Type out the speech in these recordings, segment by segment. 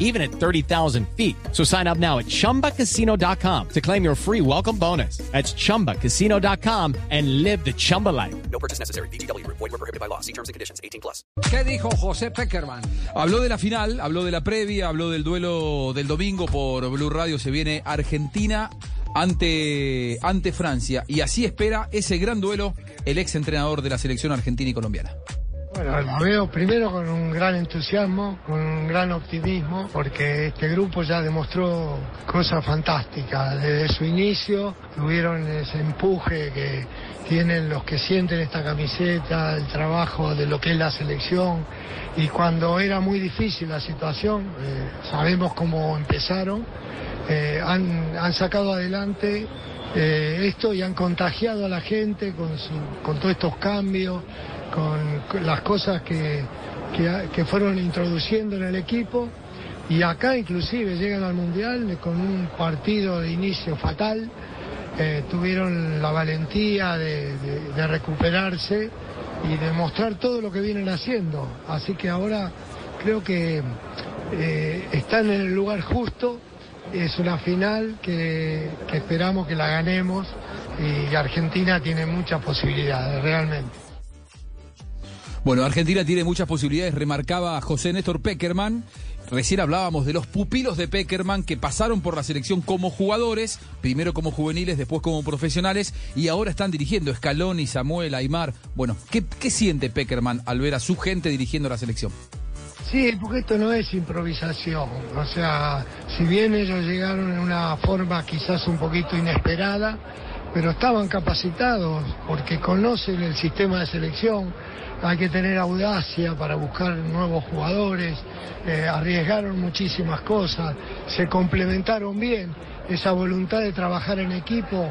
even at 30,000 feet. So sign up now at chumbacasino.com to claim your free welcome bonus. That's chumbacasino.com and live the Chumba life. No purchase necessary. BGW. Void were prohibited by law. See terms and conditions. 18 plus. ¿Qué dijo José Peckerman? Habló de la final, habló de la previa, habló del duelo del domingo por Blue Radio. Se viene Argentina ante, ante Francia. Y así espera ese gran duelo el ex entrenador de la selección argentina y colombiana. Bueno, la veo primero con un gran entusiasmo, con un gran optimismo, porque este grupo ya demostró cosas fantásticas. Desde su inicio tuvieron ese empuje que tienen los que sienten esta camiseta, el trabajo de lo que es la selección. Y cuando era muy difícil la situación, eh, sabemos cómo empezaron, eh, han sacado adelante eh, esto y han contagiado a la gente con, su- con todos estos cambios, con, las cosas que, que, fueron introduciendo en el equipo. Y acá inclusive llegan al Mundial con un partido de inicio fatal. Eh, tuvieron la valentía de recuperarse y de mostrar todo lo que vienen haciendo. Así que ahora creo que eh, están en el lugar justo. Es una final que, esperamos que la ganemos y Argentina tiene muchas posibilidades, realmente. Bueno, Argentina tiene muchas posibilidades, remarcaba José Néstor Peckerman. Recién hablábamos de los pupilos de Peckerman que pasaron por la selección como jugadores, primero como juveniles, después como profesionales, y ahora están dirigiendo Scaloni, Samuel, Aymar. Bueno, ¿qué, qué siente Peckerman al ver a su gente dirigiendo la selección? Sí, porque esto no es improvisación. O sea, si bien ellos llegaron en una forma quizás un poquito inesperada, pero estaban capacitados porque conocen el sistema de selección. Hay que tener audacia para buscar nuevos jugadores. eh, arriesgaron muchísimas cosas, se complementaron bien. Esa voluntad de trabajar en equipo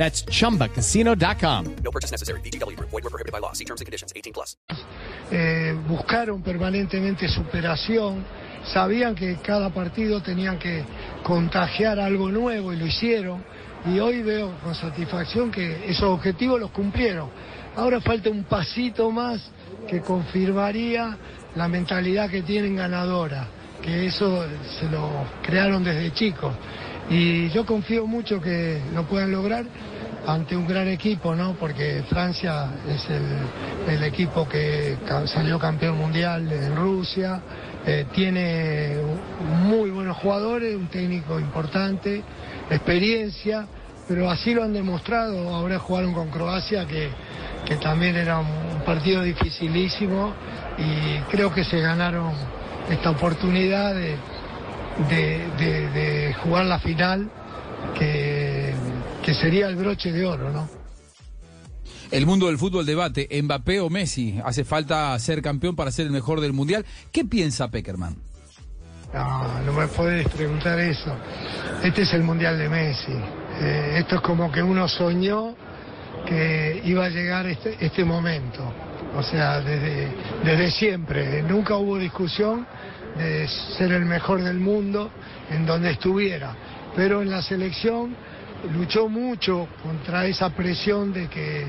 That's chumbacasino.com. No purchase necessary. BGW. Void were prohibited by law. See terms and conditions. 18 plus. eh, buscaron permanentemente superación, sabían que cada partido tenían que contagiar algo nuevo y lo hicieron. Y hoy veo con satisfacción que esos objetivos los cumplieron. Ahora falta un pasito más que confirmaría la mentalidad que tienen ganadora, que eso se lo crearon desde chicos. Y yo confío mucho que lo puedan lograr ante un gran equipo, ¿no? Porque Francia es el, equipo que salió campeón mundial en Rusia, eh, tiene muy buenos jugadores, un técnico importante, experiencia, pero así lo han demostrado. Ahora jugaron con Croacia, que, que también era un partido dificilísimo y creo que se ganaron esta oportunidad de, de, de- de jugar la final, que, que sería el broche de oro, ¿no? El mundo del fútbol debate, Mbappé o Messi, hace falta ser campeón para ser el mejor del mundial. ¿Qué piensa Peckerman? No, no me podés preguntar eso. Este es el Mundial de Messi. Eh, esto es como que uno soñó que iba a llegar este, este momento. O sea, desde, desde siempre. Nunca hubo discusión de ser el mejor del mundo en donde estuviera. Pero en la selección luchó mucho contra esa presión de que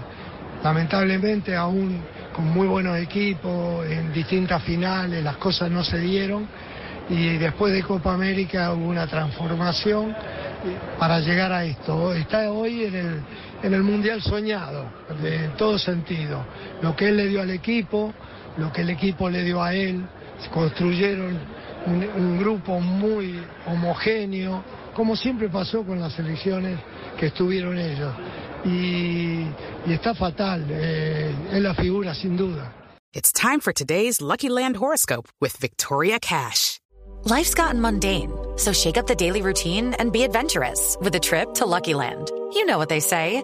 lamentablemente aún con muy buenos equipos, en distintas finales, las cosas no se dieron y después de Copa América hubo una transformación para llegar a esto. Está hoy en el, en el Mundial soñado, en todo sentido. Lo que él le dio al equipo, lo que el equipo le dio a él, construyeron un, un grupo muy homogéneo, como siempre pasó con las elecciones que estuvieron ellos. Y, y está fatal, eh, es la figura sin duda. It's time for today's Lucky Land horoscope with Victoria Cash. Life's gotten mundane, so shake up the daily routine and be adventurous with a trip to Lucky Land. You know what they say.